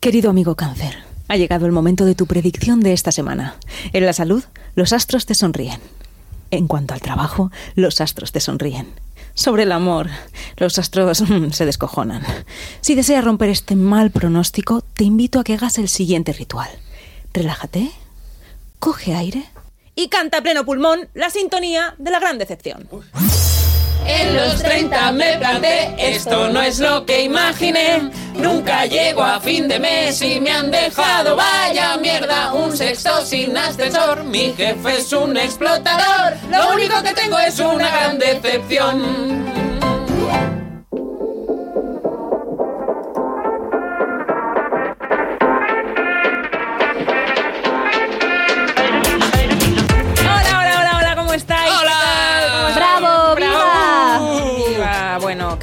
Querido amigo cáncer, ha llegado el momento de tu predicción de esta semana. En la salud, los astros te sonríen. En cuanto al trabajo, los astros te sonríen. Sobre el amor, los astros mm, se descojonan. Si deseas romper este mal pronóstico, te invito a que hagas el siguiente ritual. Relájate, coge aire y canta a pleno pulmón la sintonía de la gran decepción. En los 30 me planté, esto no es lo que imaginé. Nunca llego a fin de mes y me han dejado, vaya mierda, un sexto sin ascensor. Mi jefe es un explotador, lo único que tengo es una gran decepción.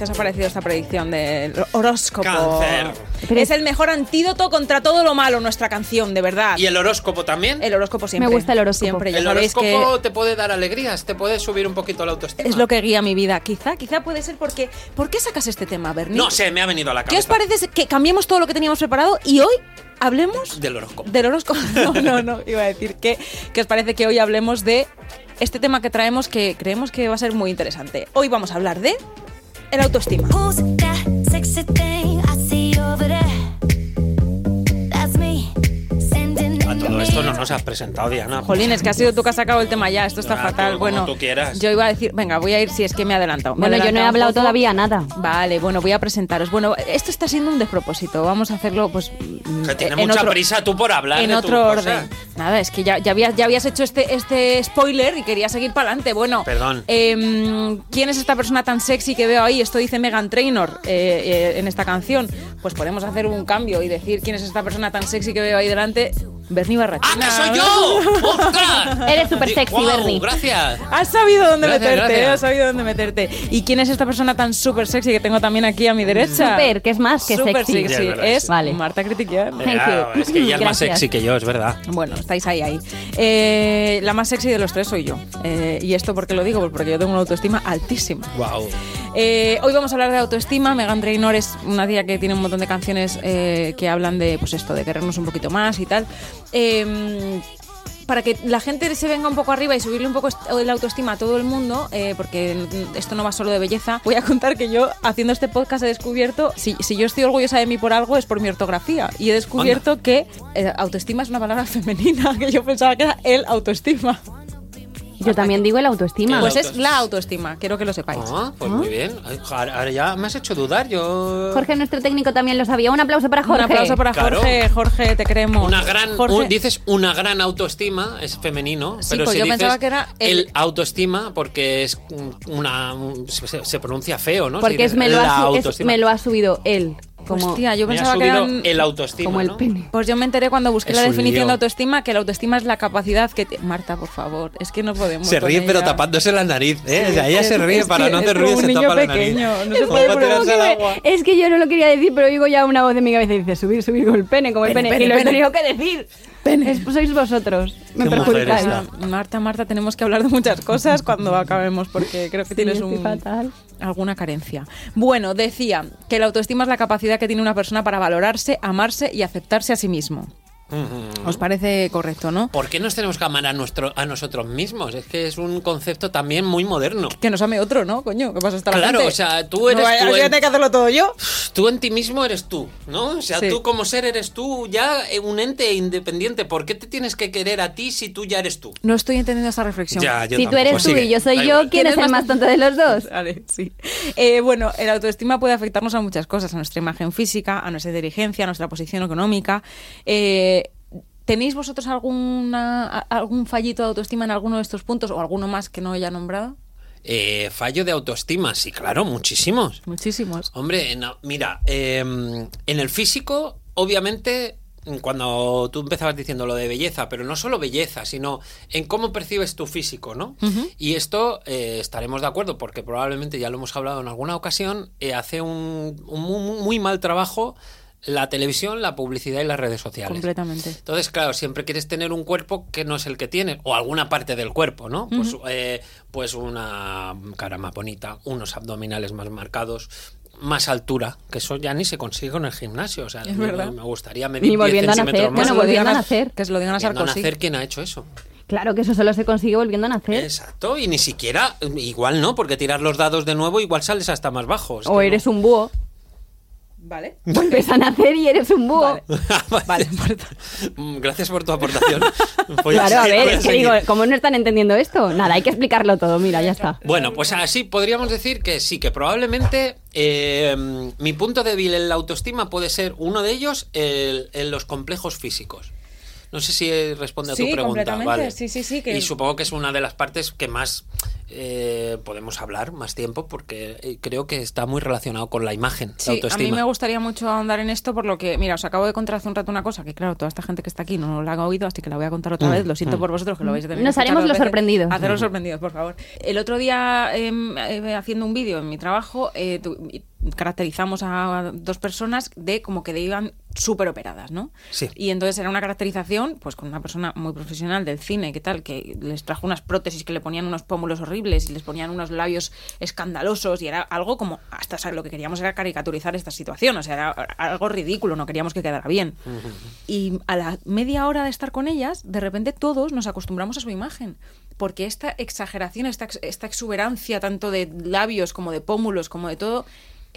Os ha parecido esta predicción del horóscopo? Cáncer. Es el mejor antídoto contra todo lo malo, nuestra canción, de verdad. ¿Y el horóscopo también? El horóscopo siempre. Me gusta el horóscopo. Siempre, el horóscopo que te puede dar alegrías, te puede subir un poquito la autoestima. es lo que guía mi vida. Quizá, quizá puede ser porque... ¿Por qué sacas este tema, Bernie? No sé, me ha venido a la cabeza. ¿Qué os parece que cambiemos todo lo que teníamos preparado y hoy hablemos Del horóscopo. del horóscopo? No, no, no. Iba a decir que, que os parece que hoy hablemos de este tema que traemos que creemos que va a ser muy interesante. Hoy vamos a hablar de el autoestima. Todo esto no nos has presentado, Diana. Jolín, es que ha sido tú que has sacado el tema ya. Esto está Ah, fatal. bueno, tú quieras. yo iba a decir, venga, voy a ir si es que me he adelantado. Me he Bueno, yo no he adelantado un hablado poco. todavía nada. Vale, bueno, voy a presentaros. Bueno, esto está siendo un despropósito. Vamos a hacerlo, pues. Que tiene en mucha otro- prisa tú por hablar En de otro cosa. orden. Nada, es que ya, ya, habías, ya habías hecho este, este spoiler y quería seguir para adelante. Bueno, Perdón. em, ¿quién es esta persona tan sexy que veo ahí? Esto dice Megan Trainor eh, eh, en esta canción. Pues podemos hacer un cambio y decir quién es esta persona tan sexy que veo ahí delante. Bernie ¡Ah, Barrachina. que soy yo! ¡Ostras! Eres súper sexy, Bernie. Gracias. Has sabido dónde Gracias, meterte, gracias. has sabido dónde meterte. ¿Y quién es esta persona tan súper sexy que tengo también aquí a mi derecha? Súper, que es más que Súper sexy. sexy. Es. Vale. Marta Critiquian. You. es que ella es más sexy que yo, es verdad. Bueno, estáis ahí, ahí. Eh, la más sexy de los tres soy yo. Eh, ¿Y esto por qué lo digo? Pues porque yo tengo una autoestima altísima. Wow. Eh, hoy vamos a hablar de autoestima. Megan Trainor es una tía que tiene un montón de canciones eh, que hablan de, pues esto, de querernos un poquito más y tal. Eh, para que la gente se venga un poco arriba y subirle un poco la autoestima a todo el mundo, eh, porque esto no va solo de belleza, voy a contar que yo haciendo este podcast he descubierto, si, si yo estoy orgullosa de mí por algo es por mi ortografía, y he descubierto que eh, autoestima es una palabra femenina, que yo pensaba que era el autoestima. Yo también digo el autoestima. Pues es la autoestima, quiero que lo sepáis. Ah, pues muy bien. Ay, Ahora ya me has hecho dudar. Yo. Jorge, nuestro técnico, también lo sabía. Un aplauso para Jorge. Un aplauso para Claro. Jorge, Jorge, te queremos. Una gran, Jorge, un- dices una gran autoestima, es femenino, Sí, pero pues si yo dices pensaba que era el- el... autoestima porque es una, un- se, se pronuncia feo, ¿no? Si Porque es dices me, lo la ha, es autoestima. me lo ha subido él. Como, Hostia, yo Me ha pensaba que subido eran... el autoestima, como el ¿no? pene. Pues yo me enteré cuando busqué Es la definición lío. de autoestima que la autoestima es la capacidad que... te- Marta, por favor, es que no podemos Se ríe pero tapándose la nariz, ¿eh? O sea, ella Es- se ríe para que no es hacer como ruido un se tapa la nariz. no se puede agua. Es que yo no lo quería decir, pero oigo ya una voz de mi cabeza y dice subir, subir con el pene, como el Pene, pene. pene, y lo he tenido que decir. Es- sois vosotros. Me perjudicáis. Marta, Marta, tenemos que hablar de muchas cosas cuando acabemos porque creo que Sí, tienes un, fatal. Alguna carencia. Bueno, decía que la autoestima es la capacidad que tiene una persona para valorarse, amarse y aceptarse a sí mismo. ¿Os parece correcto, no? ¿Por qué nos tenemos que amar a, nuestro, a nosotros mismos? Es que es un concepto también muy moderno. Que nos ame otro, ¿no? Coño, ¿qué pasa hasta la Claro, gente? o sea, tú eres No, tú yo en- tengo que hacerlo todo yo. Tú en ti mismo eres tú, ¿no? O sea, Sí. tú como ser eres tú ya eh, un ente independiente. ¿Por qué te tienes que querer a ti si tú ya eres tú? No estoy entendiendo esa reflexión. Ya, yo Si tú tampoco. eres Pues tú sigue, y yo soy yo. ¿quién es el más tonto de los dos? Vale, sí. Eh, bueno, el autoestima puede afectarnos a muchas cosas, a nuestra imagen física, a nuestra inteligencia, a nuestra posición económica. Eh, ¿Tenéis vosotros alguna, algún fallito de autoestima en alguno de estos puntos o alguno más que no haya nombrado? Eh, fallo de autoestima, sí, claro, muchísimos. Muchísimos. Hombre, no, mira, eh, en el físico, obviamente, cuando tú empezabas diciendo lo de belleza, pero no solo belleza, sino en cómo percibes tu físico, ¿no? Y esto eh, estaremos de acuerdo, porque probablemente ya lo hemos hablado en alguna ocasión, eh, hace un, un muy, muy mal trabajo la televisión, la publicidad y las redes sociales. Completamente. Entonces, claro, siempre quieres tener un cuerpo que no es el que tienes, o alguna parte del cuerpo, ¿no? Pues, eh, pues una cara más bonita, unos abdominales más marcados, más altura, que eso ya ni se consigue en el gimnasio. O sea, Es me- verdad. me gustaría medir Ni 10 volviendo a centímetros nacer. más. Bueno, se lo volviendo digan a nacer. Que se lo digan a Volviendo a Sarkozy. nacer, ¿quién ha hecho eso? Claro que eso solo se consigue volviendo a nacer. Exacto, y ni siquiera, igual no, porque tirar los dados de nuevo igual sales hasta más bajo. es o eres no. un búho. Vale. Vuelves a nacer y eres un búho. Vale. Vale. Mm, Gracias por tu aportación. Voy Claro, a seguir, ver, es que digo, ¿cómo no están entendiendo esto? Nada, hay que explicarlo todo, mira, ya está. Bueno, pues así podríamos decir que sí, que probablemente eh, mi punto débil en la autoestima puede ser uno de ellos el- en los complejos físicos. No sé si responde a tu Sí, pregunta. completamente, Vale. sí, sí, sí, que- Y supongo que es una de las partes que más eh, podemos hablar más tiempo porque eh, creo que está muy relacionado con la imagen, la Sí, a mí autoestima. me gustaría mucho ahondar en esto por lo que, mira, os acabo de contar hace un rato una cosa que, claro, toda esta gente que está aquí no la ha oído, así que la voy a contar otra Mm, vez. Lo siento mm. por vosotros que lo vais a tener Nos haremos los veces. sorprendidos. Haceros sorprendidos, por favor. El otro día, em, eh, haciendo un vídeo en mi trabajo, eh, tu- caracterizamos a dos personas de como que de iban súper operadas, ¿no? Sí. Y entonces era una caracterización, pues con una persona muy profesional del cine, que tal, que les trajo unas prótesis que le ponían unos pómulos horribles y les ponían unos labios escandalosos y era algo como, hasta o sea, lo que queríamos era caricaturizar esta situación, o sea, era algo ridículo, no queríamos que quedara bien. Y a la media hora de estar con ellas, de repente todos nos acostumbramos a su imagen. Porque esta exageración, esta, ex- esta exuberancia tanto de labios como de pómulos, como de todo,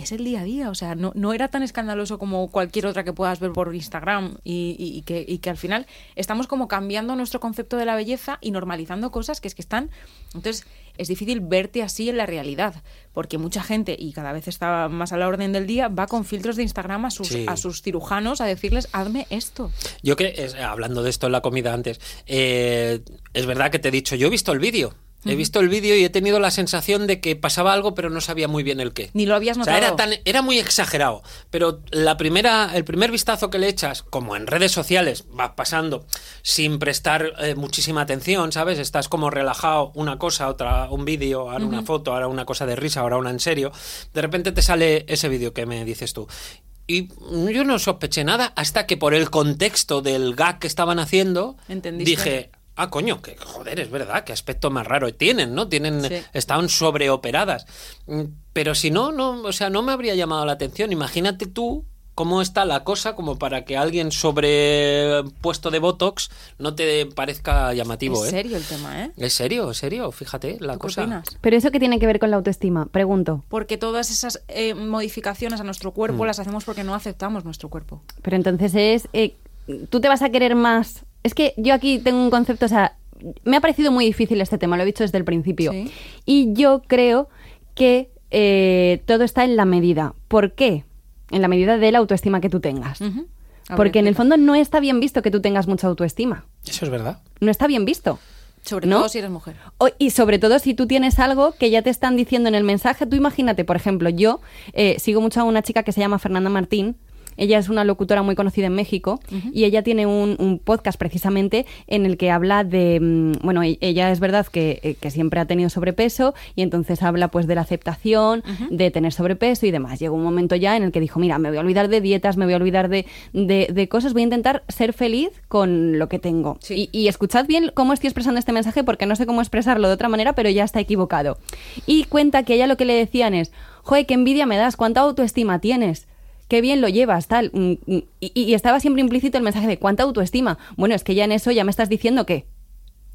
es el día a día. O sea, no, no era tan escandaloso como cualquier otra que puedas ver por Instagram y, y- y que, y que al final estamos como cambiando nuestro concepto de la belleza y normalizando cosas que es que están... Entonces, es difícil verte así en la realidad, porque mucha gente, y cada vez está más a la orden del día, va con filtros de Instagram a sus, Sí. a sus cirujanos a decirles, hazme esto. Yo que, es- hablando de esto en la comida antes, eh, es verdad que te he dicho, yo he visto el vídeo. He visto el vídeo y he tenido la sensación de que pasaba algo, pero no sabía muy bien el qué. Ni lo habías O sea, notado. era, tan, era muy exagerado. Pero la primera, el primer vistazo que le echas, como en redes sociales, vas pasando sin prestar eh, muchísima atención, ¿sabes? Estás como relajado, una cosa, otra, un vídeo, ahora una foto, ahora una cosa de risa, ahora una en serio. De repente te sale ese vídeo que me dices tú. Y yo no sospeché nada hasta que por el contexto del gag que estaban haciendo, Entendiste. dije, ah, coño, que joder, es verdad, qué aspecto más raro tienen, ¿no? Tienen, Sí. estaban sobreoperadas. Mm, Pero si no, no, o sea, no me habría llamado la atención. Imagínate tú cómo está la cosa como para que alguien sobrepuesto de Botox no te parezca llamativo, es ¿eh? serio el tema, ¿eh? Es serio, es serio, fíjate la ¿Tú qué cosa. opinas? Pero eso que tiene que ver con la autoestima, pregunto. Porque todas esas eh, modificaciones a nuestro Mm. cuerpo las hacemos porque no aceptamos nuestro cuerpo. Pero entonces es, eh, tú te vas a querer más. Es que yo aquí tengo un concepto, o sea, me ha parecido muy difícil este tema, lo he dicho desde el principio. Sí. Y yo creo que eh, todo está en la medida. ¿Por qué? En la medida de la autoestima que tú tengas. Ver, Porque en el fondo no está bien visto que tú tengas mucha autoestima. Eso es verdad. No está bien visto. Sobre ¿no? todo si eres mujer. O- y sobre todo si tú tienes algo que ya te están diciendo en el mensaje, tú imagínate, por ejemplo, yo eh, sigo mucho a una chica que se llama Fernanda Martín. Ella es una locutora muy conocida en México y ella tiene un, un podcast precisamente en el que habla de, mm, bueno, e- ella es verdad que, eh, que siempre ha tenido sobrepeso y entonces habla pues de la aceptación, de tener sobrepeso y demás. Llegó un momento ya en el que dijo, mira, me voy a olvidar de dietas, me voy a olvidar de, de- de cosas, voy a intentar ser feliz con lo que tengo. Sí. Y, y escuchad bien cómo estoy expresando este mensaje porque no sé cómo expresarlo de otra manera, pero ya está equivocado. Y cuenta que ella lo que le decían es, joder, qué envidia me das, cuánta autoestima tienes. Qué bien lo llevas, tal. Mm, mm, Y, y estaba siempre implícito el mensaje de cuánta autoestima. Bueno, es que ya en eso ya me estás diciendo que.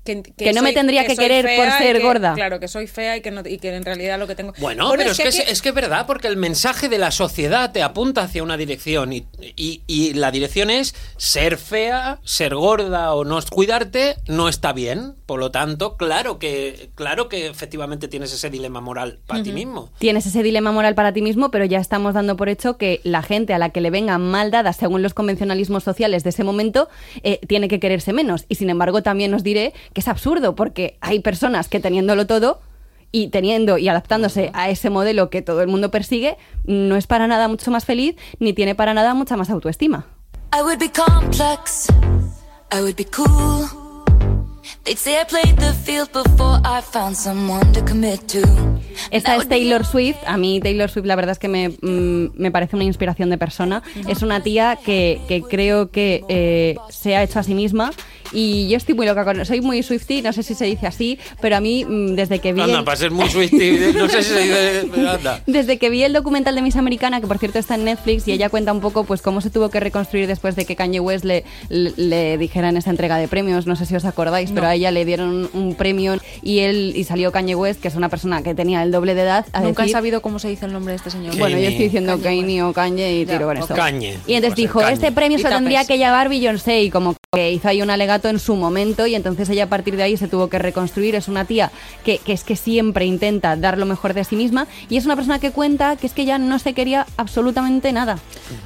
Que, Que no me tendría que querer por ser que- gorda. Claro, que soy fea y que, no, y que en realidad lo que tengo... Bueno, pero es, que, es, es que es verdad, porque el mensaje de la sociedad te apunta hacia una dirección y, y- y la dirección es ser fea, ser gorda o no cuidarte no está bien. Por lo tanto, claro que, claro que efectivamente tienes ese dilema moral para ti mismo. Tienes ese dilema moral para ti mismo, pero ya estamos dando por hecho que la gente a la que le vengan mal dadas según los convencionalismos sociales de ese momento eh, tiene que quererse menos. Y sin embargo, también os diré que es absurdo, porque hay personas que teniéndolo todo y teniendo y adaptándose a ese modelo que todo el mundo persigue, no es para nada mucho más feliz ni tiene para nada mucha más autoestima. I would be complex. I would be cool. They'd say I played the field before I found someone to commit to. Esta es Taylor Swift. A mí Taylor Swift la verdad es que me, mm, me parece una inspiración de persona. Es una tía que, que creo que eh, se ha hecho a sí misma Y yo estoy muy loca con... Soy muy Swifty, no sé si se dice así, pero a mí mm, desde que vi... Anda, el- para ser muy Swiftie, no sé si se dice... Anda. Desde que vi el documental de Miss Americana, que por cierto está en Netflix, y ella cuenta un poco pues cómo se tuvo que reconstruir después de que Kanye West le, le, le dijera en esa entrega de premios, no sé si os acordáis, pero a ella le dieron un, premio y él y salió Kanye West, que es una persona que tenía el doble de edad, a Nunca he decir, sabido cómo se dice el nombre de este señor. bueno, yo estoy diciendo Kanye Kanye o Kanye y Ya, tiro con esto. Kanye. Y entonces Pues dijo, Kanye. este premio se tendría que llevar Beyoncé y como que hizo ahí un alegato en su momento y entonces ella a partir de ahí se tuvo que reconstruir. Es una tía que, que es que siempre intenta dar lo mejor de sí misma y es una persona que cuenta que es que ya no se quería absolutamente nada.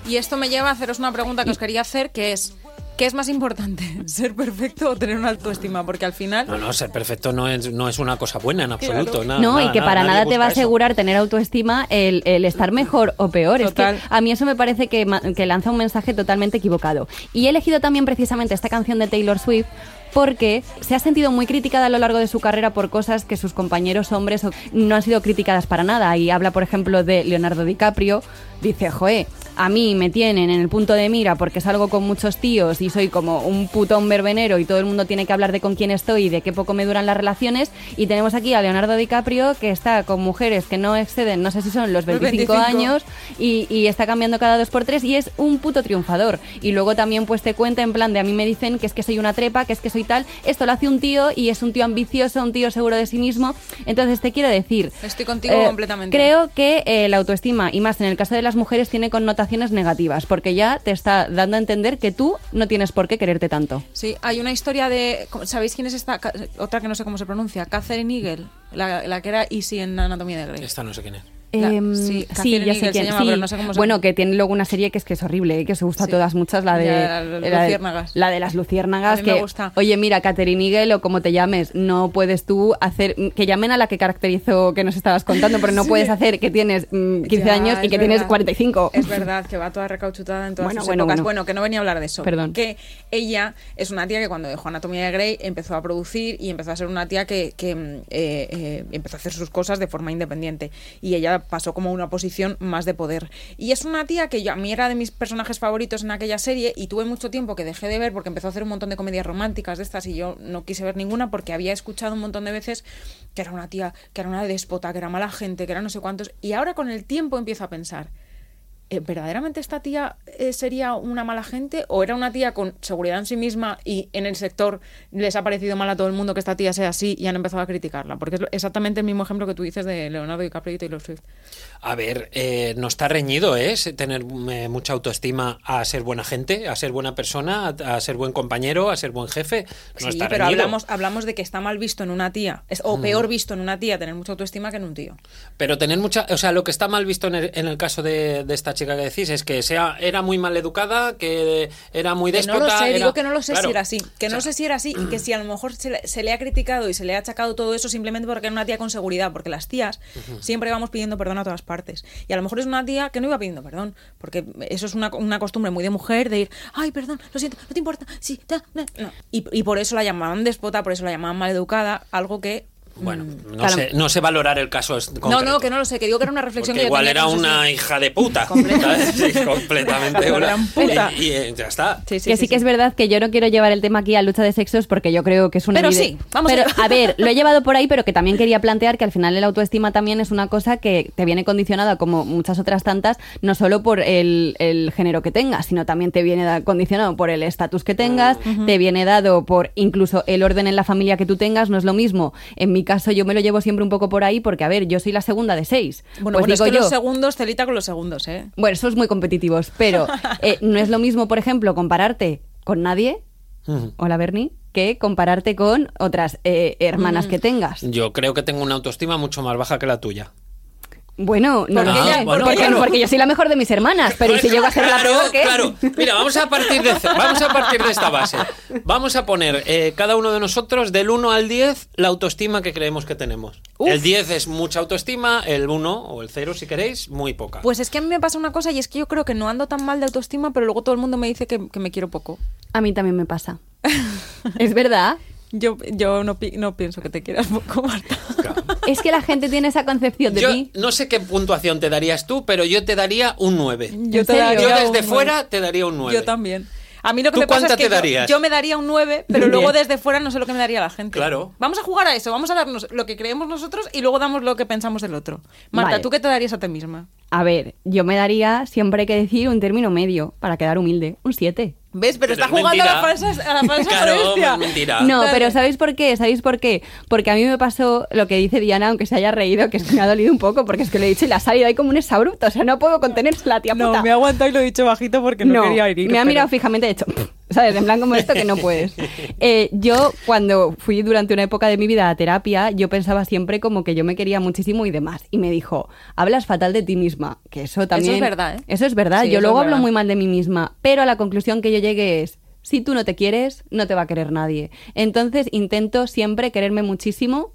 Y esto me lleva a haceros una pregunta que os quería hacer, que es, ¿qué es más importante? ¿Ser perfecto o tener una autoestima? Porque al final... No, no, ser perfecto no es, no es una cosa buena en absoluto. nada, no, y que para nada te va a eso. asegurar tener autoestima el, el estar mejor o peor. Total. Es que a mí eso me parece que, que lanza un mensaje totalmente equivocado. Y he elegido también precisamente esta canción de Taylor Swift porque se ha sentido muy criticada a lo largo de su carrera por cosas que sus compañeros hombres no han sido criticadas para nada. Y habla, por ejemplo, de Leonardo DiCaprio. Dice, joe, a mí me tienen en el punto de mira porque salgo con muchos tíos y soy como un putón verbenero y todo el mundo tiene que hablar de con quién estoy y de qué poco me duran las relaciones. Y tenemos aquí a Leonardo DiCaprio que está con mujeres que no exceden, no sé si son los Los 25, 25. años y, y está cambiando cada dos por tres y es un puto triunfador. Y luego también pues te cuenta en plan de a mí me dicen que es que soy una trepa, que es que soy tal. Esto lo hace un tío y es un tío ambicioso, un tío seguro de sí mismo. Entonces te quiero decir... Estoy contigo eh, completamente. Creo que eh, la autoestima, y más en el caso de las mujeres, tiene connotaciones negativas, porque ya te está dando a entender que tú no tienes por qué quererte tanto. Sí, hay una historia de... ¿Sabéis quién es esta? Ca- Otra que no sé cómo se pronuncia. Catherine Eagle, la, la que era Easy en Anatomía de Grey. Esta no sé quién es. La- Em, sí, ya sé se quién. llama, sí. pero no sé cómo se bueno, que tiene luego una serie que es que es horrible, que os gusta Sí. a todas muchas, la de Ya, las la de- luciérnagas. La de las luciérnagas, A mí me gusta. oye, mira, Catherine Eagle o como te llames, no puedes tú hacer, que llamen a la que caracterizó que nos estabas contando, pero no puedes hacer que tienes mm, 15 Ya, años y que tienes verdad. 45. Es verdad, que va toda recauchutada en todas Bueno, sus bueno, épocas. bueno. Bueno, que no venía a hablar de eso. Perdón. Que ella es una tía que cuando dejó Anatomía de Grey empezó a producir y empezó a ser una tía que, que, mm, eh, eh, empezó a hacer sus cosas de forma independiente. Y ella pasó como una posición más de poder. Y es una tía que yo, a mí era de mis personajes favoritos en aquella serie y tuve mucho tiempo que dejé de ver porque empezó a hacer un montón de comedias románticas de estas y yo no quise ver ninguna porque había escuchado un montón de veces que era una tía, que era una déspota, que era mala gente, que era no sé cuántos. Y ahora con el tiempo empiezo a pensar, eh, ¿verdaderamente esta tía eh, sería una mala gente o era una tía con seguridad en sí misma y en el sector les ha parecido mal a todo el mundo que esta tía sea así y han empezado a criticarla? Porque es exactamente el mismo ejemplo que tú dices de Leonardo DiCaprio y Taylor Swift. A ver, eh, no está reñido, ¿eh? Tener mucha autoestima a ser buena gente, a ser buena persona, a, a ser buen compañero, a ser buen jefe. No sí, está pero reñido. hablamos, hablamos de que está mal visto en una tía, es- o peor visto en una tía tener mucha autoestima que en un tío. Pero tener mucha, o sea, lo que está mal visto en el, en el caso de, de esta chica que decís es que sea, era muy mal educada, que era muy Que no déspota. lo sé, era- digo que no lo sé Claro. si era así. Que O no sé si era así y que si a lo mejor se le, se le ha criticado y se le ha achacado todo eso simplemente porque era una tía con seguridad. Porque las tías siempre vamos pidiendo perdón a todas partes. Y a lo mejor es una tía que no iba pidiendo perdón. Porque eso es una, una costumbre muy de mujer de ir, ay, perdón, lo siento, no te importa, sí, ta, na". no. Y, y por eso la llamaban déspota, por eso la llamaban maleducada, algo que. Bueno, mm, no, claro. sé, no sé valorar el caso No, no, que no lo sé, que digo que era una reflexión Porque que yo igual tenía, era que no sé una hija de puta. Completamente. ¿sabes? Sí, completamente. Una una- gran puta. Y, y, eh, ya está. Sí, sí, que sí, que es verdad que yo no quiero llevar el tema aquí a lucha de sexos porque yo creo que es una Pero sí, vamos pero, allá. a ver, lo he llevado por ahí, pero que también quería plantear que al final el autoestima también es una cosa que te viene condicionada como muchas otras tantas, no solo por el, el género que tengas, sino también te viene condicionado por el estatus que tengas, te viene dado por incluso el orden en la familia que tú tengas, no es lo mismo. En mi caso yo me lo llevo siempre un poco por ahí porque, a ver, yo soy la segunda de seis. Bueno, pues bueno, es digo que yo, los segundos, celita con los segundos, ¿eh? bueno, sois muy competitivos, pero eh, no es lo mismo, por ejemplo, compararte con nadie, hola Bernie, que compararte con otras eh, hermanas Mm. que tengas. Yo creo que tengo una autoestima mucho más baja que la tuya. Bueno, no lo Porque sé, ella- bueno, porque, claro. porque yo soy la mejor de mis hermanas, pero ¿y si llego a ser la Claro, peor Claro, mira, vamos a partir de, vamos a partir de esta base. Vamos a poner eh, cada uno de nosotros del 1 al 10 la autoestima que creemos que tenemos. Uf. El 10 es mucha autoestima, el 1 o el 0 si queréis, muy poca. Pues es que a mí me pasa una cosa y es que yo creo que no ando tan mal de autoestima, pero luego todo el mundo me dice que, que me quiero poco. A mí también me pasa. ¿Es verdad? Yo, yo no, pi- no pienso que te quieras poco, Marta. Claro. Es que la gente tiene esa concepción de Yo mí. no sé qué puntuación te darías tú, pero yo te daría un 9. Yo Yo desde fuera te daría un 9. Yo también. A mí lo que ¿Tú me pasa cuánta es que te yo- darías? Yo, me daría un 9, pero luego desde fuera no sé lo que me daría la gente. Claro. Vamos a jugar a eso, vamos a darnos lo que creemos nosotros y luego damos lo que pensamos del otro. Marta, Vale. ¿tú qué te darías a ti misma? A ver, yo me daría, siempre hay que decir, un término medio para quedar humilde. Un 7. ¿Ves? Pero, Pero está es jugando a la falsa, a la falsa Claro, mentira. No, Dale. pero ¿sabéis por qué? ¿Sabéis por qué? Porque a mí me pasó lo que dice Diana, aunque se haya reído, que es que me ha dolido un poco, porque es que lo he dicho y la ha salido ahí como un exabrupto. O sea, no puedo contenerse la tía puta. he aguantado y lo he dicho bajito porque me ha mirado fijamente y he hecho, ¿sabes? En plan como esto que no puedes. Eh, yo, cuando fui durante una época de mi vida a terapia, yo pensaba siempre como que yo me quería muchísimo y demás. Y me dijo, hablas fatal de ti misma. Que eso también... es verdad, ¿eh? Eso es verdad. Sí, yo eso luego hablo verdad. muy mal de mí misma. Pero a la conclusión que yo llegué es, si tú no te quieres, no te va a querer nadie. Entonces intento siempre quererme muchísimo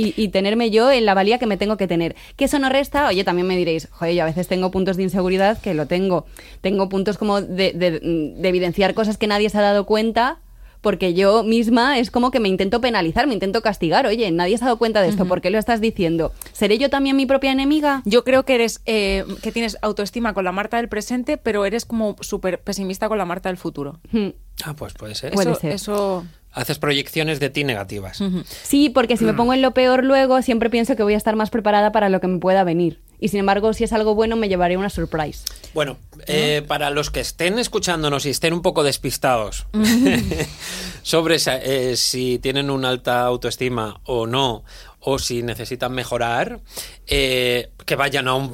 y, y tenerme yo en la valía que me tengo que tener. Que eso no resta, oye, también me diréis, joder, yo a veces tengo puntos de inseguridad que lo tengo. Tengo puntos como de, de- de evidenciar cosas que nadie se ha dado cuenta. Porque yo misma es como que me intento penalizar, me intento castigar. Oye, nadie se ha dado cuenta de esto, ¿por qué lo estás diciendo? ¿Seré yo también mi propia enemiga? Yo creo que eres eh, que tienes autoestima con la Marta del presente, pero eres como súper pesimista con la Marta del futuro. Hmm. Ah, pues puede ser. Puede eso, ser. eso Haces proyecciones de ti negativas. Sí, porque si me pongo en lo peor luego, siempre pienso que voy a estar más preparada para lo que me pueda venir. Y sin embargo, si es algo bueno, me llevaré una surprise. Bueno, eh, para los que estén escuchándonos y estén un poco despistados sobre esa- eh, si tienen una alta autoestima o no, o si necesitan mejorar, eh, que vayan a un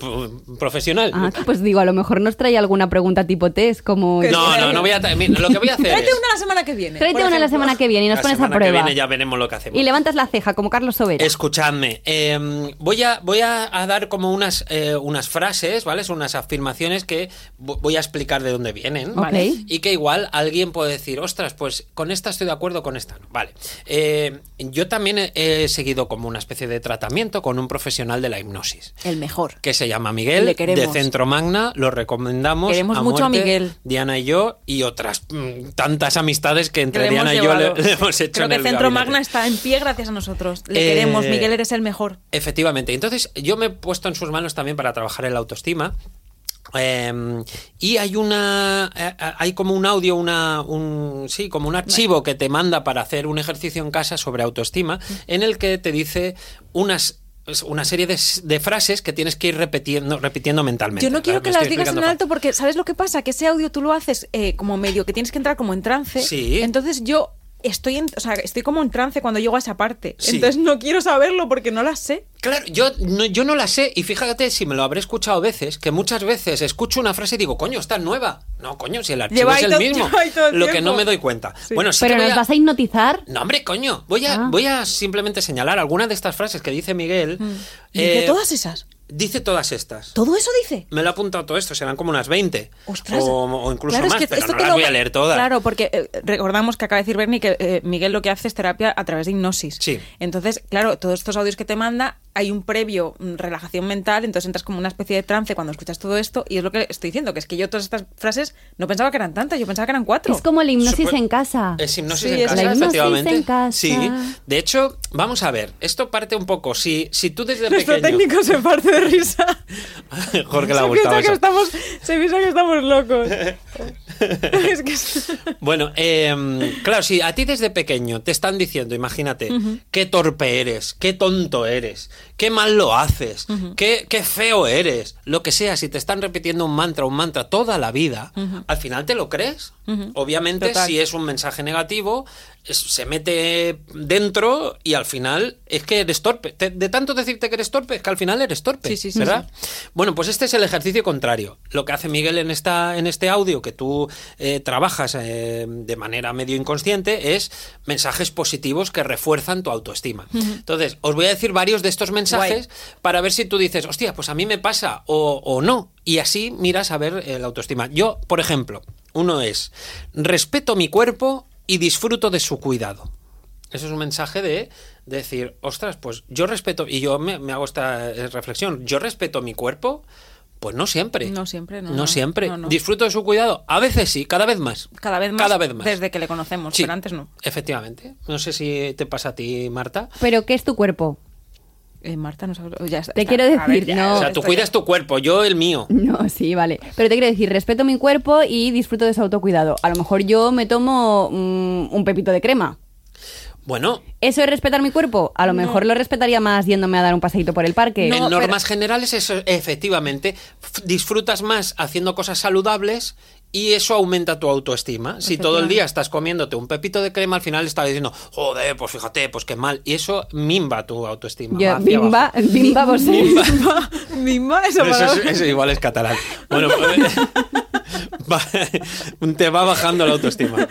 profesional. Ah, pues digo, a lo mejor nos trae alguna pregunta tipo test, como... No, no, no voy a... Lo que voy a hacer Tráete es... una la semana que viene. Tráete una la semana que viene y nos la pones a semana que prueba. viene ya veremos lo que hacemos. Y levantas la ceja, como Carlos Sobera. Escuchadme, eh, voy, a, voy a, a dar como unas, eh, unas frases, ¿vale? Son unas afirmaciones que vo- voy a explicar de dónde vienen. Ok. Y que igual alguien puede decir, ostras, pues con esta estoy de acuerdo, con esta no. Vale. Eh, yo también he, he seguido como una especie de tratamiento con un profesional de la hipnosis. El mejor. Que se llama Miguel, de Centro Magna, lo recomendamos. Queremos mucho a Miguel. Diana y yo, y otras mm, tantas amistades que que entre le Diana y yo le, hemos hecho Creo en que el Centro gabinete. Magna está en pie gracias a nosotros. Le Eh, queremos. Miguel, eres el mejor. Efectivamente. Entonces, yo me he puesto en sus manos también para trabajar en la autoestima. Eh, y hay una eh, hay como un audio una un sí como un archivo que te manda para hacer un ejercicio en casa sobre autoestima en el que te dice unas pues, una serie de, de frases que tienes que ir repitiendo repitiendo mentalmente Yo no quiero que las digas en alto porque ¿sabes lo que pasa? Que ese audio tú lo haces eh, como medio que tienes que entrar como en trance. Sí. Entonces yo estoy en, o sea, estoy como en trance cuando llego a esa parte. Sí. Entonces no quiero saberlo porque no la sé. Claro, yo no, yo no la sé y fíjate si me lo habré escuchado veces, que muchas veces escucho una frase y digo, coño, está nueva. No, coño, si el archivo Lleva es el mismo. el Lo que no me doy cuenta. Bueno, sí Pero nos a- vas a hipnotizar. No, hombre, coño. Voy a, Ah. voy a simplemente señalar algunas de estas frases que dice Miguel. Dice Eh, todas esas. Dice todas estas. ¿Todo eso dice? Me lo ha apuntado todo esto, serán como unas 20. Ostras. O, o incluso Claro, es más, que pero esto no te las lo- voy a leer todas. Claro, porque eh, recordamos que acaba de decir Bernie que eh, Miguel lo que hace es terapia a través de hipnosis. Sí. Entonces, claro, todos estos audios que te manda, hay un previo mm, relajación mental, entonces entras como una especie de trance cuando escuchas todo esto, y es lo que estoy diciendo, que es que yo todas estas frases no pensaba que eran tantas, yo pensaba que eran cuatro. Es como la hipnosis Supo- en casa. Es hipnosis Sí, en es casa, la hipnosis efectivamente. en casa. Sí. De hecho, vamos a ver, esto parte un poco. Si, si tú desde Nuestro pequeño. técnico se parte de risa. Jorge le ha se, piensa que eso. estamos, se piensa que estamos locos. es que es- Bueno, eh, claro, si a ti desde pequeño te están diciendo, imagínate, qué torpe eres, qué tonto eres, qué mal lo haces, qué, qué feo eres, lo que sea, si te están repitiendo un mantra, un mantra toda la vida, al final te lo crees. Obviamente, Total. si es un mensaje negativo, es- se mete dentro y al final es que eres torpe. Te- de tanto decirte que eres torpe, es que al final eres torpe, Sí, sí, sí, ¿verdad? Bueno, pues este es el ejercicio contrario. Lo que hace Miguel en, esta, en este audio que tú eh, trabajas eh, de manera medio inconsciente es mensajes positivos que refuerzan tu autoestima. Entonces, os voy a decir varios de estos mensajes para ver si tú dices, hostia, pues a mí me pasa o, o no. Y así miras a ver eh, la autoestima. Yo, por ejemplo, uno es, respeto mi cuerpo y disfruto de su cuidado. Eso es un mensaje de decir, ostras, pues yo respeto, y yo me, me hago esta reflexión, yo respeto mi cuerpo, pues no siempre. No siempre, no, siempre. No, no. Disfruto de su cuidado. A veces sí, cada vez más. Cada vez más. Cada vez más. Desde que le conocemos, Sí, pero antes no. Efectivamente. No sé si te pasa a ti, Marta. Pero ¿qué es tu cuerpo? Eh, Marta, no sabes. Ya está, Te está. quiero ver, decir, no. o sea, tú cuidas ya- tu cuerpo, yo el mío. No, sí, vale. Pero te quiero decir, respeto mi cuerpo y disfruto de su autocuidado. A lo mejor yo me tomo mm, un pepito de crema. Bueno, ¿Eso es respetar mi cuerpo? A lo mejor lo respetaría más yéndome a dar un paseíto por el parque. No, en pero- normas generales, eso efectivamente, disfrutas más haciendo cosas saludables y eso aumenta tu autoestima. Si todo el día estás comiéndote un pepito de crema, al final estás diciendo, joder, pues fíjate, pues qué mal. Y eso mimba tu autoestima. Yo, abajo. bimba, vos Misma, misma, eso, Eso, para- es- eso igual es catalán. Bueno, pues, va- te va bajando la autoestima.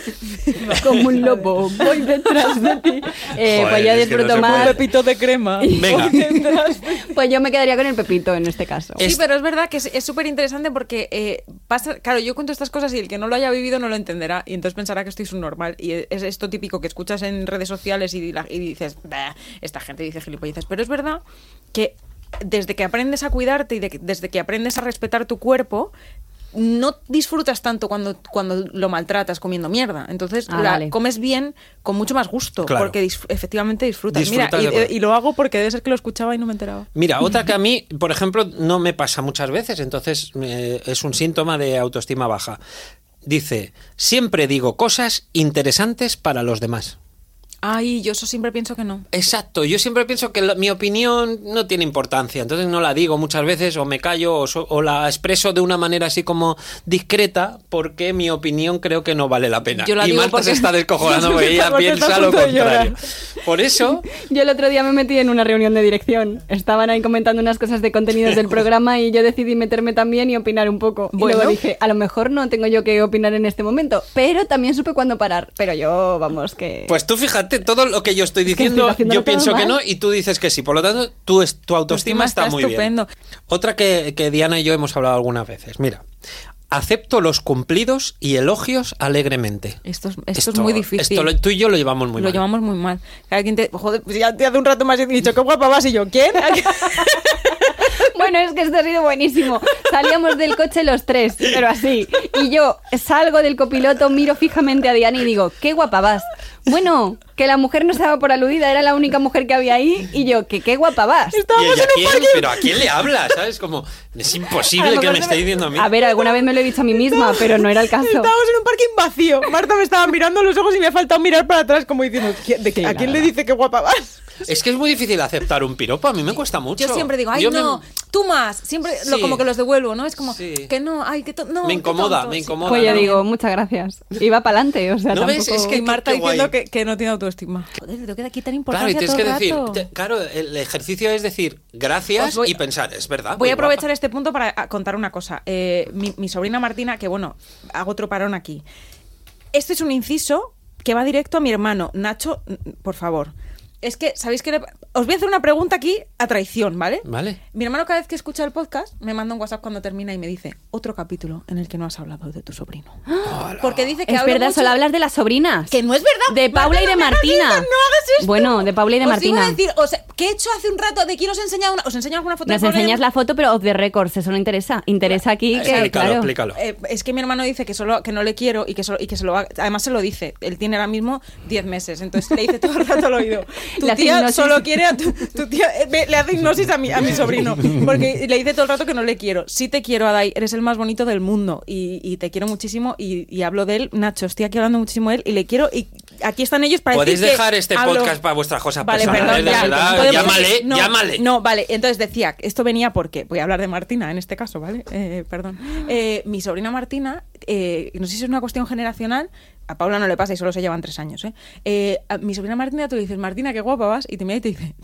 como un lobo, voy detrás de ti. Eh, Joder, pues yo es disfruto no más. puede. pepito de crema. Venga. Pues yo me quedaría con el pepito en este caso. Sí, Es- pero es verdad que es es súper interesante porque eh, pasa, claro, yo cuento estas cosas y el que no lo haya vivido no lo entenderá y entonces pensará que estoy subnormal y es esto típico que escuchas en redes sociales y, la- y dices, "Bah, esta gente dice gilipolleces, pero es verdad que desde que aprendes a cuidarte y de desde que aprendes a respetar tu cuerpo no disfrutas tanto cuando, cuando lo maltratas comiendo mierda. Entonces Ah, la vale. comes bien con mucho más gusto Claro. porque dis- efectivamente disfrutas. Mira, y lo hago porque debe ser que lo escuchaba y no me enteraba. Mira, otra que a mí, por ejemplo, no me pasa muchas veces, entonces eh, es un síntoma de autoestima baja. Dice, siempre digo cosas interesantes para los demás. Ay, yo eso siempre pienso que no. Exacto, yo siempre pienso que la- mi opinión no tiene importancia, entonces no la digo muchas veces o me callo o, so- o la expreso de una manera así como discreta porque mi opinión creo que no vale la pena. Yo la y digo Marta se porque- está descojonando porque ella piensa a lo contrario. Por eso, Yo el otro día me metí en una reunión de dirección. Estaban ahí comentando unas cosas de contenidos del programa y yo decidí meterme también y opinar un poco. Y Bueno. luego dije, a lo mejor no tengo yo que opinar en este momento, pero también supe cuándo parar. Pero yo, vamos, que... pues tú fíjate, todo lo que yo estoy que estoy diciendo, yo pienso que no y tú dices que sí. Por lo tanto, tu, es- tu autoestima está, está muy estupendo. bien. Otra que, que Diana y yo hemos hablado algunas veces. Mira, acepto los cumplidos y elogios alegremente. Esto es, esto es muy difícil. Esto lo- tú y yo lo llevamos muy lo mal. llevamos muy mal. Alguien te. Joder, pues ya te hace un rato más he dicho, qué guapa vas. Y yo, ¿quién? Bueno, es que esto ha sido buenísimo. Salíamos del coche los tres, pero así. Y yo salgo del copiloto, miro fijamente a Diana y digo, qué guapa vas. Bueno, que la mujer no estaba por aludida, era la única mujer que había ahí. Y yo, que qué guapa vas. ¿Y Estábamos ella en un quién? parque. ¿Pero a quién le habla? ¿Sabes? Como, es A imposible que me esté diciendo a mí. A ver, alguna vez me lo he dicho a mí misma, pero no era el caso. Estábamos en un parking vacío. Marta me estaba mirando a los ojos y me ha faltado mirar para atrás, como diciendo, ¿quién- de- Sí, ¿a quién le dice qué guapa vas? Es que es muy difícil aceptar un piropo. A mí me cuesta mucho. Yo siempre digo, ay, Yo me- no, tú más. Siempre lo, como que los devuelvo, ¿no? Es como, Sí. que no, ay, que to- no. Me incomoda, tonto. me incomoda. Pues yo no. digo, muchas gracias. Iba para adelante, o sea, ¿No ves? tampoco... Es que- Y Marta qué diciendo que, que no tiene autoestima. Joder, tengo que aquí tan Claro, importancia y tienes que decir, te- claro, el ejercicio es decir gracias voy- y pensar, es verdad. Voy a aprovechar guapa. este punto para contar una cosa. Eh, mi, mi sobrina Martina, que bueno, hago otro parón aquí. Este es un inciso que va directo a mi hermano. Nacho, por favor. Es que, ¿sabéis qué? le- Os voy a hacer una pregunta aquí a traición, ¿vale? Vale. Mi hermano cada vez que escucha el podcast me manda un WhatsApp cuando termina y me dice otro capítulo en el que no has hablado de tu sobrino. Porque dice que Es hablo verdad, mucho- solo hablas de las sobrinas. Que no es verdad. De Paula y de Martina. no hagas esto. Bueno, de Paula y de Os Martina. iba a decir, o sea, ¿qué he hecho hace un rato? ¿De quién os he enseñado una, os he enseñado alguna foto Nos de Paula y de enseñas la foto, pero off the records, eso no interesa. Interesa aquí que, Explícalo, claro. explícalo. Eh, es que mi hermano dice que solo que no le quiero y que solo, y que se lo va- además se lo dice. Él tiene ahora mismo 10 meses, entonces le dice todo el rato al oído. Tu La tía hipnosis. solo quiere a tu, tu tía eh, ve, le hace hipnosis a mi, a mi sobrino porque le dice todo el rato que no le quiero. Sí te quiero, Adai, eres el más bonito del mundo y, y te quiero muchísimo y, y hablo de él, Nacho, estoy aquí hablando muchísimo de él y le quiero y aquí están ellos para Podéis decir que dejar este hablo- podcast para vuestras cosas Vale, personales, perdón, de ya. Podemos- Llámale, no, llámale. No, vale, entonces decía, esto venía porque, voy a hablar de Martina en este caso, ¿vale? Eh, perdón. Eh, mi sobrina Martina, eh, no sé si es una cuestión generacional, a Paula no le pasa y solo se llevan tres años, ¿eh? Eh, a mi sobrina Martina, tú le dices, Martina, qué guapa vas, y te mira y te dice,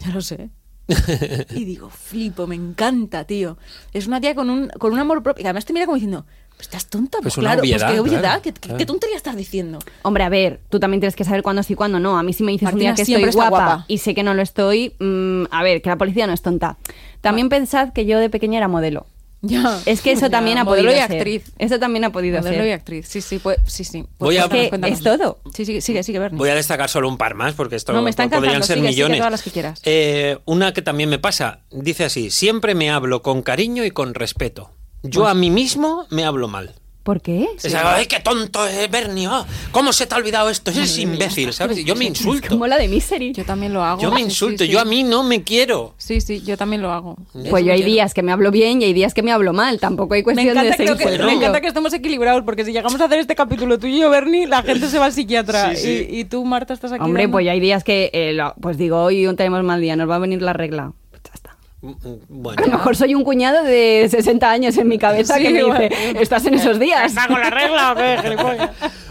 ya lo sé. y digo, flipo, me encanta, tío. Es una tía con un, con un amor propio. Y además te mira como diciendo, "Pues estás tonta, pues Pues una claro, obviedad, pues qué obviedad, claro, ¿qué, qué- claro. qué tontería estás diciendo. Hombre, a ver, tú también tienes que saber cuándo sí y cuándo no. A mí si me dices un día que estoy guapa, guapa. y sé que no lo estoy, mm, a ver, que la policía no es tonta. También pensad que yo de pequeña era modelo. Ya. Es que eso también ha podido modelo y ser. actriz. Eso también ha podido Modelo y ser. actriz, sí, sí, pues, sí, sí. Pues Voy a- Que es todo. Sí, sigue, sigue, sigue, Bernie. Voy a destacar solo un par más porque esto No, me está podrían encantando, ser sigue, sigue millones. todas las que quieras. Eh, una que también me pasa, dice así, siempre me hablo con cariño y con respeto. Yo Pues a mí mismo me hablo mal. ¿Por qué? Esa, ¡Ay, qué tonto es Bernie! oh, ¿Cómo se te ha olvidado esto? Eres imbécil, ¿sabes? Yo me insulto. Como la de Misery. Yo también lo hago. Yo me Sí, sí, insulto, sí. yo a mí no me quiero. Sí, sí, yo también lo hago. Pues yo hay quiero. días que me hablo bien y hay días que me hablo mal. Tampoco hay cuestión de que, me encanta que estemos equilibrados porque si llegamos a hacer este capítulo tú y yo, Bernie, la gente se va al psiquiatra. Sí, sí. Y, y tú, Marta, estás aquí. Hombre, dando- pues ya hay días que, eh, lo- pues digo, hoy tenemos mal día, nos va a venir la regla. Pues ya está. Mm, mm, A lo mejor soy un cuñado de 60 años en mi cabeza Sí, que me dice, ¿estás en esos días? ¿Está con la regla o qué,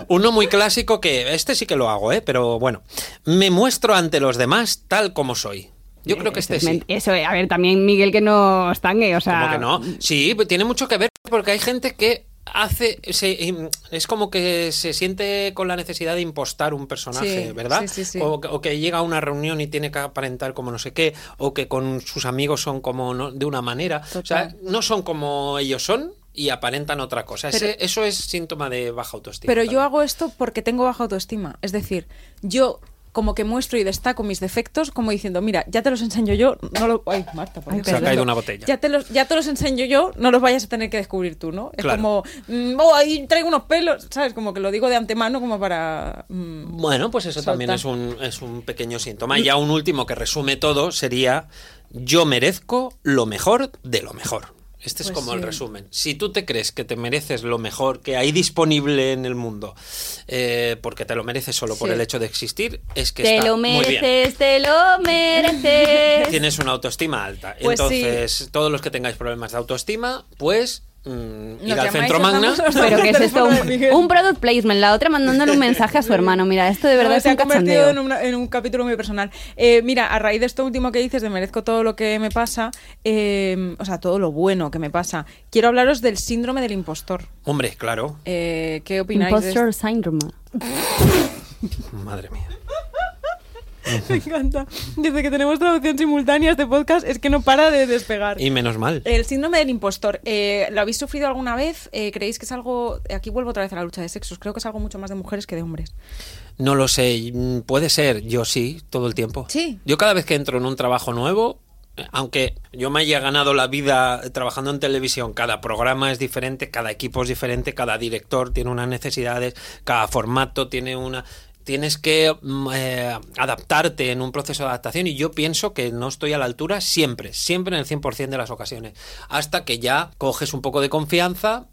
uno muy clásico que este sí que lo hago, ¿eh? Pero bueno, me muestro ante los demás tal como soy. Yo creo que este sí. Eso, a ver, también Miguel que no estangue, o sea... ¿Cómo que no? Sí, pues tiene mucho que ver porque hay gente que hace se- es como que se siente con la necesidad de impostar un personaje, Sí, ¿verdad? sí, sí, sí. O, que- o que llega a una reunión y tiene que aparentar como no sé qué, o que con sus amigos son como no- de una manera, o sea, no son como ellos son y aparentan otra cosa. Ese- eso es síntoma de baja autoestima. Pero yo hago esto porque tengo baja autoestima. Es decir, yo como que muestro y destaco mis defectos como diciendo, mira, ya te los enseño yo, no lo... Ay, Marta, por Dios, Se ha caído una botella. Ya te, los, ya te los enseño yo, no los vayas a tener que descubrir tú, ¿no? Es Claro. como, mm, oh, ahí traigo unos pelos, ¿sabes? Como que lo digo de antemano como para... mm, Bueno, pues eso también es un, es un pequeño síntoma. Y ya un último que resume todo sería yo merezco lo mejor de lo mejor. Este es Pues como el resumen. Si tú te crees que te mereces lo mejor que hay disponible en el mundo, eh, porque te lo mereces solo por el hecho de existir, es que Te está lo muy bien. mereces, te lo mereces. Tienes una autoestima alta. Pues sí. Entonces, todos los que tengáis problemas de autoestima, pues mm, ir al centro magna. Pero que es esto, de un, product placement, la otra mandándole un mensaje a su hermano. Mira, esto de verdad No, es se un ha convertido en, una- en un capítulo muy personal. Eh, mira, a raíz de esto último que dices de merezco todo lo que me pasa, eh, o sea, todo lo bueno que me pasa, quiero hablaros del síndrome del impostor. Hombre, claro. Eh, ¿Qué opináis? de Impostor syndrome. Madre mía. Me encanta. Desde que tenemos traducción simultánea este podcast es que no para de despegar. Y menos mal. El síndrome del impostor, eh, ¿lo habéis sufrido alguna vez? Eh, ¿Creéis que es algo, aquí vuelvo otra vez a la lucha de sexos, creo que es algo mucho más de mujeres que de hombres? No lo sé, mm, puede ser, yo sí, todo el tiempo. Sí. Yo cada vez que entro en un trabajo nuevo, aunque yo me haya ganado la vida trabajando en televisión, cada programa es diferente, cada equipo es diferente, cada director tiene unas necesidades, cada formato tiene una... Tienes que mm, eh, adaptarte en un proceso de adaptación y yo pienso que no estoy a la altura siempre, siempre en el 100% de las ocasiones. Hasta que ya coges un poco de confianza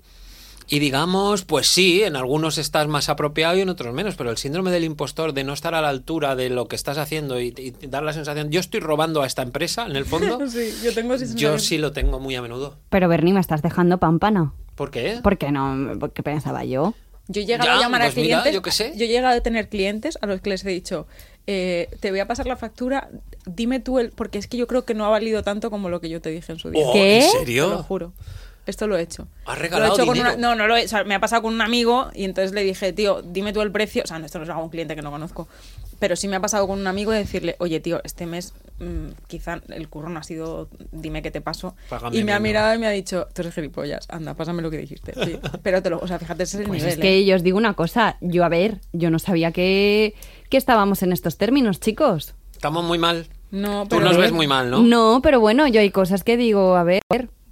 y digamos, pues sí, en algunos estás más apropiado y en otros menos, pero el síndrome del impostor de no estar a la altura de lo que estás haciendo y, y dar la sensación, yo estoy robando a esta empresa, en el fondo, Sí, yo tengo sí lo tengo muy a menudo. Pero Bernie, me estás dejando pámpano. ¿Por qué? ¿Por qué no? ¿Por qué pensaba yo? Yo he llegado Ya, a llamar a pues mira, clientes. yo qué sé. Yo he llegado a tener clientes a los que les he dicho, eh, te voy a pasar la factura, dime tú el. Porque es que yo creo que no ha valido tanto como lo que yo te dije en su día. Oh, ¿Qué? ¿En Te lo serio? juro. Esto lo he hecho. ¿Has Lo he regalado con una- no, no lo he o sea, me ha pasado con un amigo y entonces le dije, tío, dime tú el precio. O sea, no, esto no es a un cliente que no conozco. Pero sí me ha pasado con un amigo de decirle, oye, tío, este mes mm, quizá el curro no ha sido, dime qué te paso. Págame y me ha mirado y me ha dicho, tú eres gilipollas, anda, pásame lo que dijiste. Sí. Pero te lo, o sea, fíjate, ese es el Pues nivel. es que ¿eh? yo os digo una cosa. Yo, a ver, yo no sabía que, que estábamos en estos términos, chicos. Estamos muy mal. No, Tú pero nos ves muy mal, ¿no? No, pero bueno, yo hay cosas que digo, a ver,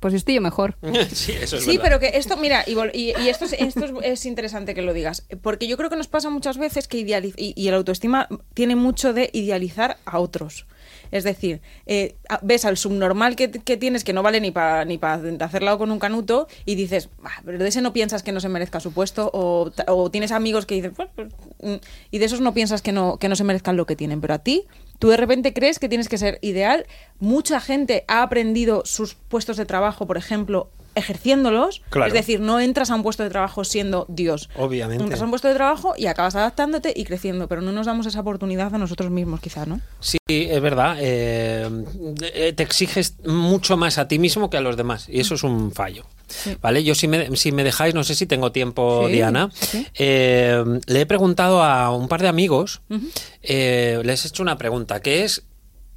pues estoy yo mejor. sí, eso es Sí, verdad. pero que esto, mira, y, vol- y- y esto, es, esto es, es interesante que lo digas, porque yo creo que nos pasa muchas veces que idealiz y, y el autoestima tiene mucho de idealizar a otros. Es decir, eh, a- ves al subnormal que, que tienes que no vale ni para ni para hacer lado con un canuto y dices, "Ah, pero de ese no piensas que no se merezca su puesto o, tienes amigos que dicen, "Pues, pues", y de esos no piensas que no, que no se merezcan lo que tienen, pero a ti tú de repente crees que tienes que ser ideal. Mucha gente ha aprendido sus puestos de trabajo, por ejemplo, ejerciéndolos. Claro. Es decir, no entras a un puesto de trabajo siendo Dios. Obviamente. Entras a un puesto de trabajo y acabas adaptándote y creciendo, pero no nos damos esa oportunidad a nosotros mismos, quizá, ¿no? Sí, es verdad. eh, te exiges mucho más a ti mismo que a los demás. Y eso es un fallo. ¿Vale? Yo, si me, si me dejáis, no sé si tengo tiempo, Sí, Diana. sí. eh, le he preguntado a un par de amigos, eh, les he hecho una pregunta, que es: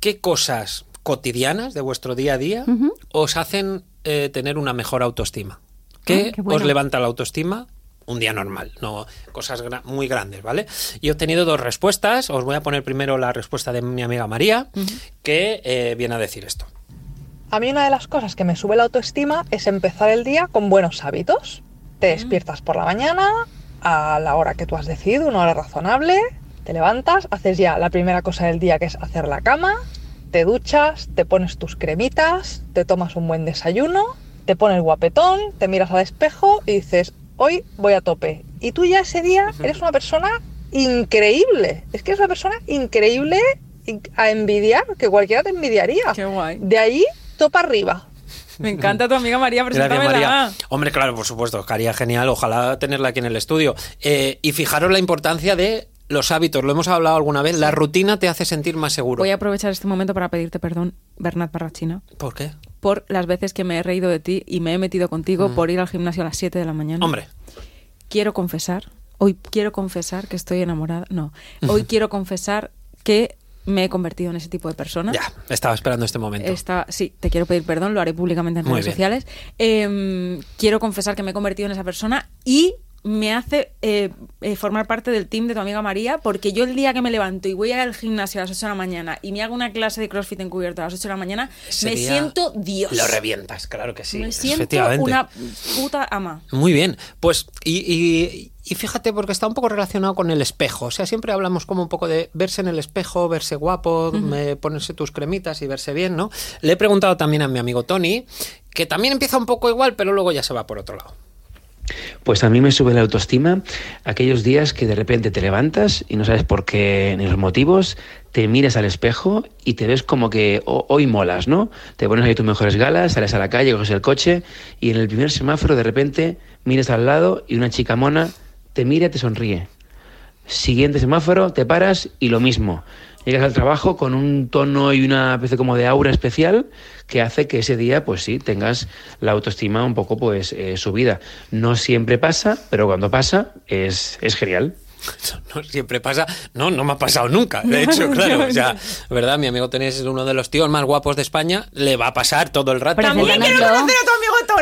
¿qué cosas cotidianas de vuestro día a día os hacen eh, tener una mejor autoestima? ¿Qué, Ah, qué bueno. os levanta la autoestima? Un día normal, no cosas gra- muy grandes, ¿vale? Y he obtenido dos respuestas. Os voy a poner primero la respuesta de mi amiga María, que eh, viene a decir esto. A mí una de las cosas que me sube la autoestima es empezar el día con buenos hábitos. Te despiertas por la mañana a la hora que tú has decidido, una hora razonable, te levantas, haces ya la primera cosa del día que es hacer la cama, te duchas, te pones tus cremitas, te tomas un buen desayuno, te pones guapetón, te miras al espejo y dices, hoy voy a tope. Y tú ya ese día eres una persona increíble. Es que es una persona increíble in- a envidiar, que cualquiera te envidiaría. Qué guay. De ahí, topa arriba. Me encanta tu amiga María, Gracias, preséntamela. María. Hombre, claro, por supuesto, haría genial. Ojalá tenerla aquí en el estudio. Eh, y fijaros la importancia de los hábitos. Lo hemos hablado alguna vez. La rutina te hace sentir más seguro. Voy a aprovechar este momento para pedirte perdón, Bernat Parrachina, ¿Por qué? por las veces que me he reído de ti y me he metido contigo por ir al gimnasio a las 7 de la mañana. Mm. Hombre, quiero confesar, hoy quiero confesar que estoy enamorada. No, hoy quiero confesar que me he convertido en ese tipo de persona. ya, estaba esperando este momento. Esta, sí, te quiero pedir perdón, lo haré públicamente en Muy redes bien. sociales. Eh, quiero confesar que me he convertido en esa persona y me hace eh, eh, formar parte del team de tu amiga María, porque yo el día que me levanto y voy al gimnasio a las 8 de la mañana y me hago una clase de CrossFit encubierto a las 8 de la mañana, Ese me siento Dios. Lo revientas, claro que sí. me siento efectivamente. una puta ama. Muy bien, pues y, y- y fíjate porque está un poco relacionado con el espejo, o sea, siempre hablamos como un poco de verse en el espejo, verse guapo, me- ponerse tus cremitas y verse bien, ¿no? Le he preguntado también a mi amigo Tony, que también empieza un poco igual, pero luego ya se va por otro lado. Pues a mí me sube la autoestima aquellos días que de repente te levantas y no sabes por qué ni los motivos, te miras al espejo y te ves como que ho- hoy molas, ¿no? Te pones ahí tus mejores galas, sales a la calle, coges el coche y en el primer semáforo de repente miras al lado y una chica mona te mira y te sonríe. Siguiente semáforo, te paras y lo mismo. Llegas al trabajo con un tono y una especie como de aura especial que hace que ese día, pues sí, tengas la autoestima un poco pues eh, subida. No siempre pasa, pero cuando pasa es, es genial. No siempre pasa. No, no me ha pasado nunca. De hecho, claro. O sea, ¿verdad? Mi amigo Tony es uno de los tíos más guapos de España. Le va a pasar todo el rato. Presentando quiero conocer a tu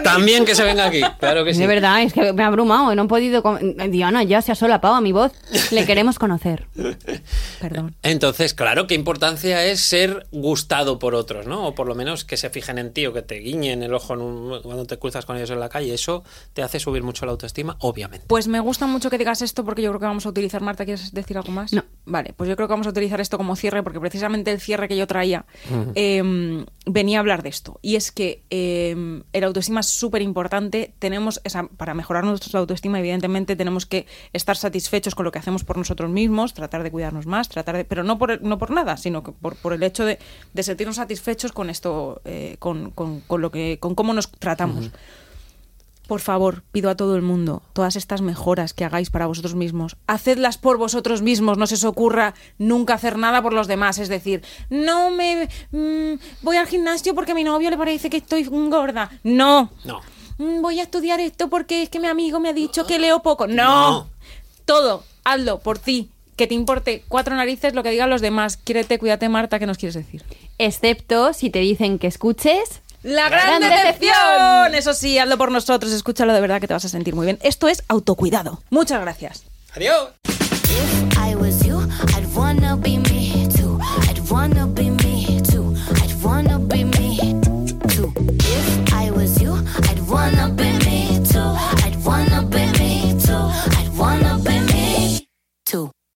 También que se venga aquí. Claro que sí. De verdad, es que me ha abrumado, no he podido... Diana, ya se ha solapado a mi voz. Le queremos conocer. Perdón. Entonces, claro, qué importancia es ser gustado por otros, ¿no? O por lo menos que se fijen en ti o que te guiñen el ojo en un- cuando te cruzas con ellos en la calle. Eso te hace subir mucho la autoestima, obviamente. Pues me gusta mucho que digas esto porque yo creo que vamos a utilizar. Marta, ¿quieres decir algo más? No. Vale, pues yo creo que vamos a utilizar esto como cierre porque precisamente el cierre que yo traía eh, venía a hablar de esto. Y es que eh, el autoestima es súper importante. Tenemos, esa, para mejorar nuestra autoestima, evidentemente, tenemos que estar satisfechos con lo que hacemos por nosotros mismos, tratar de cuidarnos más, tratar de, pero no por, no por nada, sino que por, por el hecho de, de sentirnos satisfechos con esto, eh, con, con- con lo que, con cómo nos tratamos. Por favor, pido a todo el mundo, todas estas mejoras que hagáis para vosotros mismos, hacedlas por vosotros mismos, no se os ocurra nunca hacer nada por los demás, es decir, no me mm, voy al gimnasio porque a mi novio le parece que estoy gorda. No. No. Mm, Voy a estudiar esto porque es que mi amigo me ha dicho que leo poco. No. No. Todo, hazlo por ti, que te importe cuatro narices lo que digan los demás. Quiérete, cuídate, Marta, ¿qué nos quieres decir? Excepto si te dicen que escuches... La gran, gran decepción. decepción. Eso sí, hazlo por nosotros, escúchalo de verdad que te vas a sentir muy bien. Esto es autocuidado. Muchas gracias. Adiós.